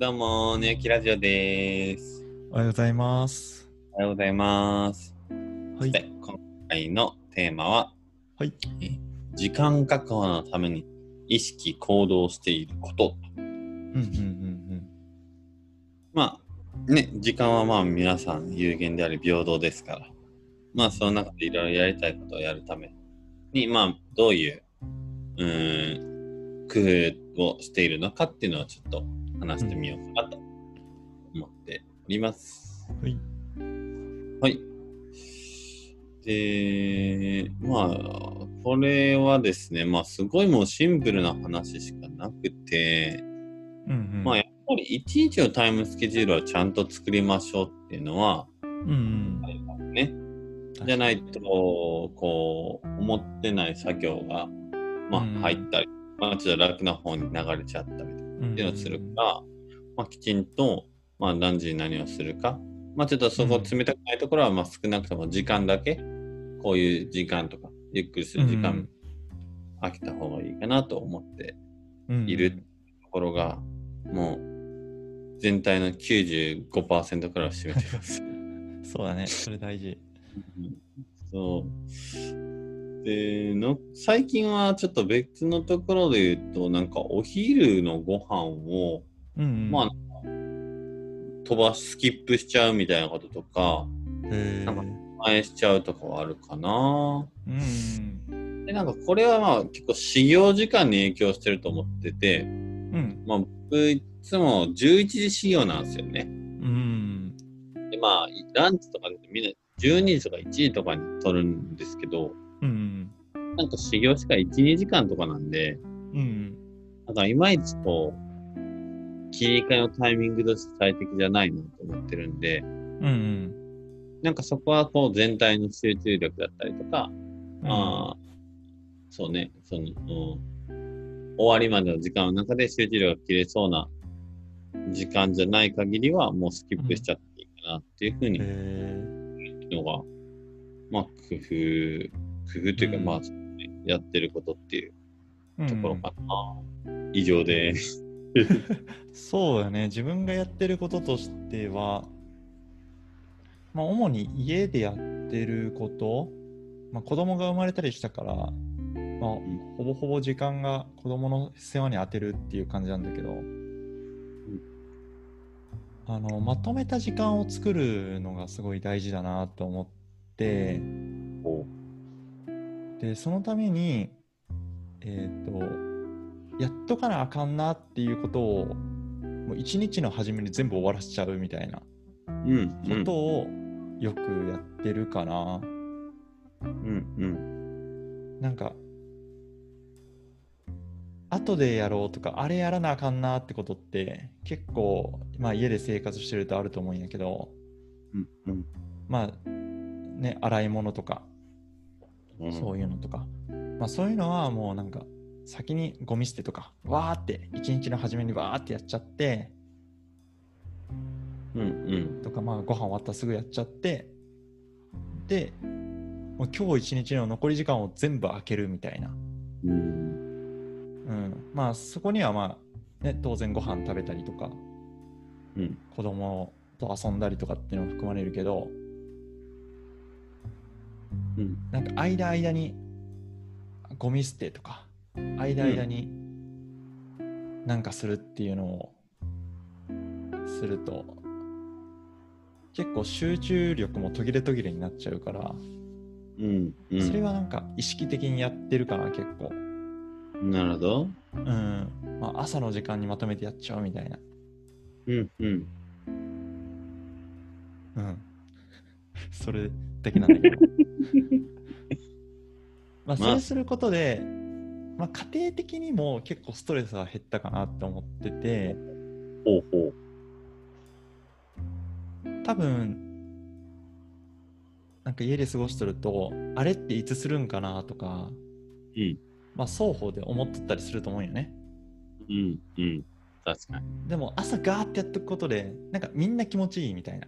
どうも、寝起きラジオです。おはようございます。おはようございます。はい。で、今回のテーマは、はい。時間確保のために意識行動していること。うんうんうんまあ、ね、時間はまあ皆さん有限であり平等ですから、まあその中でいろいろやりたいことをやるために、まあどういう、うーん、工夫をしているのかっていうのをちょっと話してみようかなと思っております。うん。はい。はい。で、まあ、これはですね、まあ、すごいもうシンプルな話しかなくて、うんうん。まあ、やっぱり一日のタイムスケジュールはちゃんと作りましょうっていうのは、うんありますね。じゃないと、こう、思ってない作業が、まあうん、入ったり、まあ、ちょっと楽な方に流れちゃったりと。っていうのをするか、まあ、きちんと、まあ、何時に何をするか、まあ、ちょっとそこ冷たくないところは、まあ、少なくとも時間だけ、こういう時間とか、ゆっくりする時間、空けた方がいいかなと思ってうんいるところが、もう、全体の95%くらいを占めています。そうだね。それ大事。そう。での、最近はちょっと別のところで言うと、なんかお昼のご飯を、うんうん。まあ、飛ばし、スキップしちゃうみたいなこととか、へなんかー前しちゃうとかはあるかな。うんで、なんかこれはまあ結構始業時間に影響してると思ってて、うん。まあ僕いつも11時始業なんですよね。うん。で、まあランチとかでみんな12時とか1時とかに取るんですけど、うん。なんか始業時間1、2時間とかなんで、うん。なんかいまいちこう、切り替えのタイミングとして最適じゃないなと思ってるんで、うん。なんかそこはこう全体の集中力だったりとか、うん。ああ、そうね、その、うん終わりまでの時間の中で集中力が切れそうな時間じゃない限りはもうスキップしちゃっていいかなっていうふうにへのが、まあ工夫、工夫というか、うんまあ、やってることっていうーところかな。以上です。そうだね。自分がやってることとしては、まあ、主に家でやってること、まあ、子供が生まれたりしたから、まあ、ほぼほぼ時間が子供の世話に当てるっていう感じなんだけど、あのまとめた時間を作るのがすごい大事だなと思っておでそのためにえっ、とやっとかなあかんなっていうことをもう一日の初めに全部終わらせちゃうみたいなことをよくやってるかな、うん、うん。なんか後でやろうとかあれやらなあかんなってことって結構、まあ、家で生活してるとあると思うんやけどうん、うん。まあね洗い物とかうんそういうのとか、まあそういうのはもうなんか先にゴミ捨てとかわーって一日の初めにわーってやっちゃってうん、うん。とかまあご飯終わったらすぐやっちゃってでもう今日一日の残り時間を全部空けるみたいな、うん、うん、まあそこにはまあ、ね、当然ご飯食べたりとかうん。子供と遊んだりとかっていうのも含まれるけどうん、なんか間間にゴミ捨てとか間間になんかするっていうのをすると結構集中力も途切れ途切れになっちゃうからうん、うん。それはなんか意識的にやってるかな結構なるほど。うん、まあ、朝の時間にまとめてやっちゃうみたいなうん、うん。うん それだけなんだけど まあそれすることで、まあ、家庭的にも結構ストレスは減ったかなって思っててほうほう。多分なんか家で過ごしとるとあれっていつするんかなとか、うん、まあ、双方で思っとったりすると思うんよねうん、うん。確かに。でも朝ガーってやっていくことでなんかみんな気持ちいいみたいな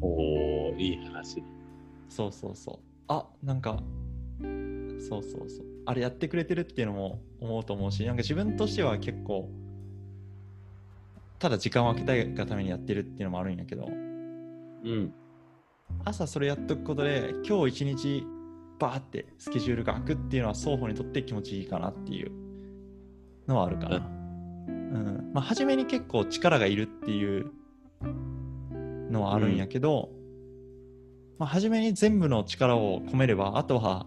おー、いい話。そうそうそうあなんかそうそうそうあれやってくれてるっていうのも思うと思うしなんか自分としては結構ただ時間を空けたいがためにやってるっていうのもあるんやけど、うん。朝それやっとくことで、今日一日バーってスケジュールが空くっていうのは双方にとって気持ちいいかなっていうのはあるかな。うん。まあ、初めに結構力がいるっていうのはあるんやけど、まあ、初めに全部の力を込めれば、あとは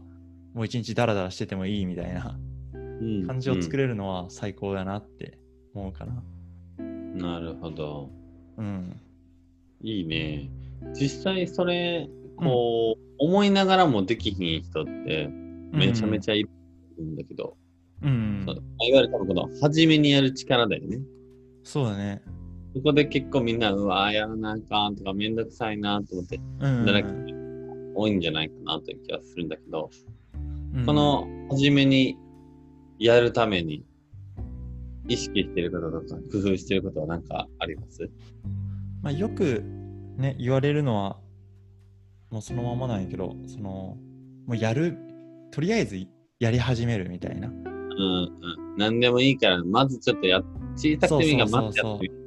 もう一日ダラダラしててもいいみたいなうん感じを作れるのは最高だなって思うかな。うんなるほど。うん。いいね。実際それ、こう、思いながらもできひん人って、めちゃめちゃ。ゃいるんだけど、うんそう。いわゆる多分この、初めにやる力だよね。そうだね。そこで結構みんな、うわーやらなあかんとか、めんどくさいなと思って、うん。じゃなくて多いんじゃないかなという気がするんだけど、うんこの、初めにやるために、意識してることとか、工夫してることは何かあります？まあ、よくね、言われるのは、もうそのままなんやけど、その、もうやる、とりあえずやり始めるみたいな。うんうん。何でもいいから、まずちょっとや、小さくてもいいが、そうそうそうそうまずやってみる。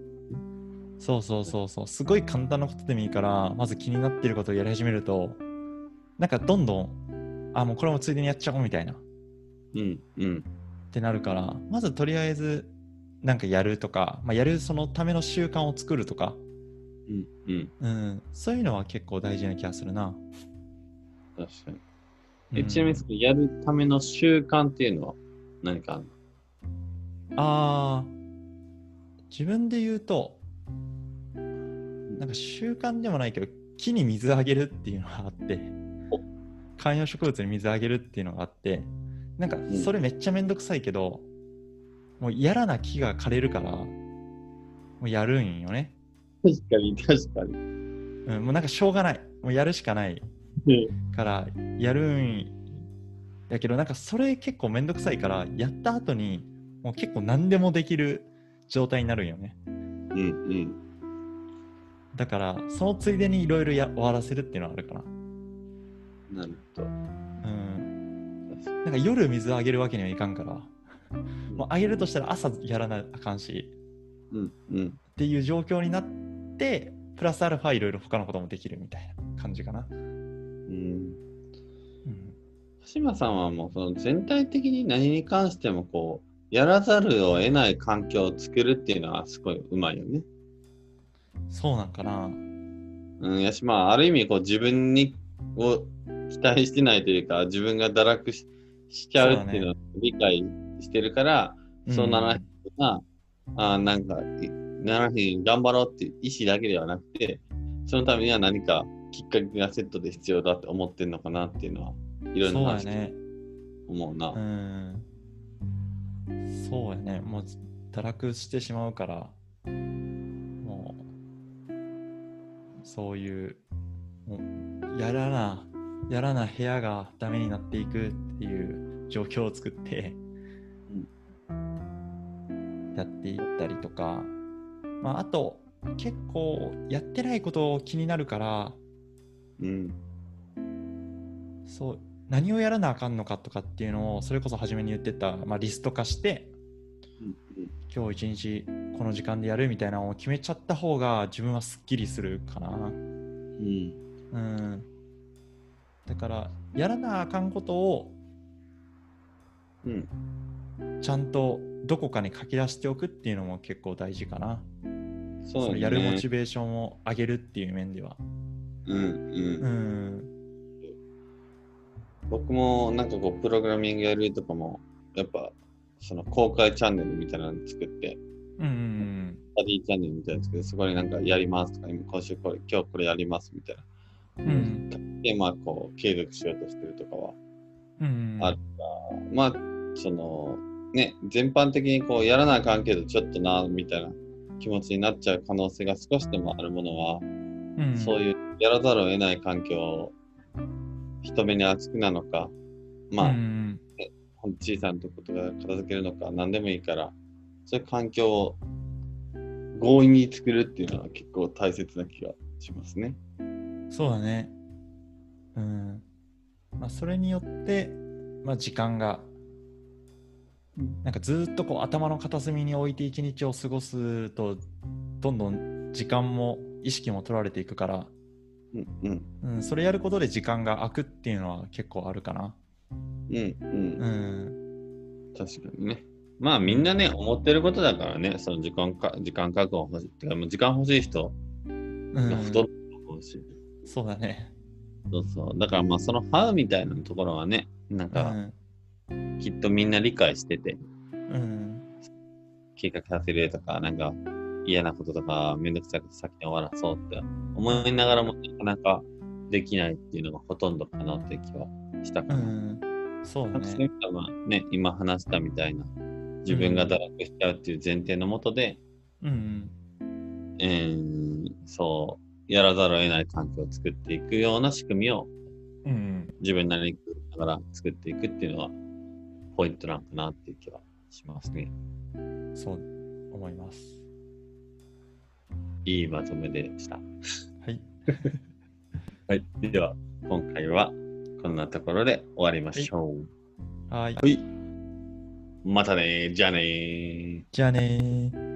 そうそうそうそう。すごい簡単なことでもいいから、まず気になってることをやり始めると、なんかどんどん、あ、もうこれもついでにやっちゃおうみたいな。っうんうん。てなるから、まずとりあえず、なんかやるとか、まあ、やるそのための習慣を作るとか、うんうん。うん、そういうのは結構大事な気がするな。確かに。えうんちなみにやるための習慣っていうのは何かあるあー自分で言うとなんか習慣でもないけど木に水あげるっていうのがあってお。観葉植物に水あげるっていうのがあってなんかん。それめっちゃめんどくさいけど、もうやらな木が枯れるからもうやるんよね、確かに確かに。うん、もうなんかしょうがない。もうやるしかない。からやるんやけどなんかそれ結構めんどくさいからやった後にもう結構何でもできる状態になるんよね。うんうん。だからそのついでにいろいろ終わらせるっていうのはあるかななるほど。うんなんか夜水あげるわけにはいかんから もうあげるとしたら朝やらなあかんしうんうん。っていう状況になってプラスアルファいろいろ他のこともできるみたいな感じかな、うん。うん、橋間さんはもうその全体的に何に関してもこう、やらざるを得ない環境を作るっていうのはすごいうまいよね。そうなんかな。うん、やし、まあ、ある意味こう自分にを期待してないというか、自分が堕落ししちゃうっていうのを理解してるから、そうならへんな、あーなんか、いならへん、頑張ろうっていう意思だけではなくて、そのためには何かきっかけがセットで必要だって思ってんのかなっていうのは、いろいろな話思うな。うん。そうやね。もう堕落してしまうからそういうもうやらなやらな部屋がダメになっていくっていう状況を作って、やっていったりとか、まあ、あと結構やってないこと気になるからうん。そう何をやらなあかんのかとかっていうのをそれこそ初めに言ってた、まあ、リスト化してうん今日一日この時間でやるみたいなのを決めちゃった方が自分はすっきりするかな。うん。うん。だからやらなあかんことをうん。ちゃんとどこかに書き出しておくっていうのも結構大事かな。そうだね。やるモチベーションを上げるっていう面では。うんうん。うん。僕もなんかこう、プログラミングやるとかも、やっぱ、その公開チャンネルみたいなの作って、うんうんスタディチャンネルみたいなの作って、そこになんかやりますとか、今今週これ、今日これやりますみたいな。うん。うん。で、まあ、こう、継続しようとしてるとかは、うん。あるまあ、その、ね、全般的にこう、やらなあかんけど、ちょっとな、みたいな気持ちになっちゃう可能性が少しでもあるものは、うん、そういうやらざるを得ない環境を人目に厚くなのか、まあ、うん小さなとことが片付けるのか何でもいいからそういう環境を強引に作るっていうのは結構大切な気がしますね。そうだね。うん。まあ、それによって、まあ、時間がなんかずっとこう頭の片隅に置いて一日を過ごすとどんどん時間も意識も取られていくから、うんうんうん、それやることで時間が空くっていうのは結構あるかな。うんうんうん。確かにね。まあみんなね、思ってることだからね、その時間か時間確保欲しい。てかもう時間欲しい人ほとんどと思うし、そうだね。そうそう。だからまあそのハウみたいなところはね、なんうかん。きっとみんな理解してて、うん。計画させるとか、なんか嫌なこととかめんどくさくて先に終わらそうって思いながらもなかなかできないっていうのがほとんどかなって気はしたかうな。ん。そうだなんかそういね。ったまあね、今話したみたいな、自分が堕落しちゃうっていう前提のもとで、うん。えーそう、やらざるを得ない環境を作っていくような仕組みをうん。自分なりにながら作っていくっていうのがポイントなんかなっていう気はしますね。そう思います。いいまとめでした。はい。はい。では、今回はこんなところで終わりましょう。はい。はい。またねじゃあねー。じゃあねー。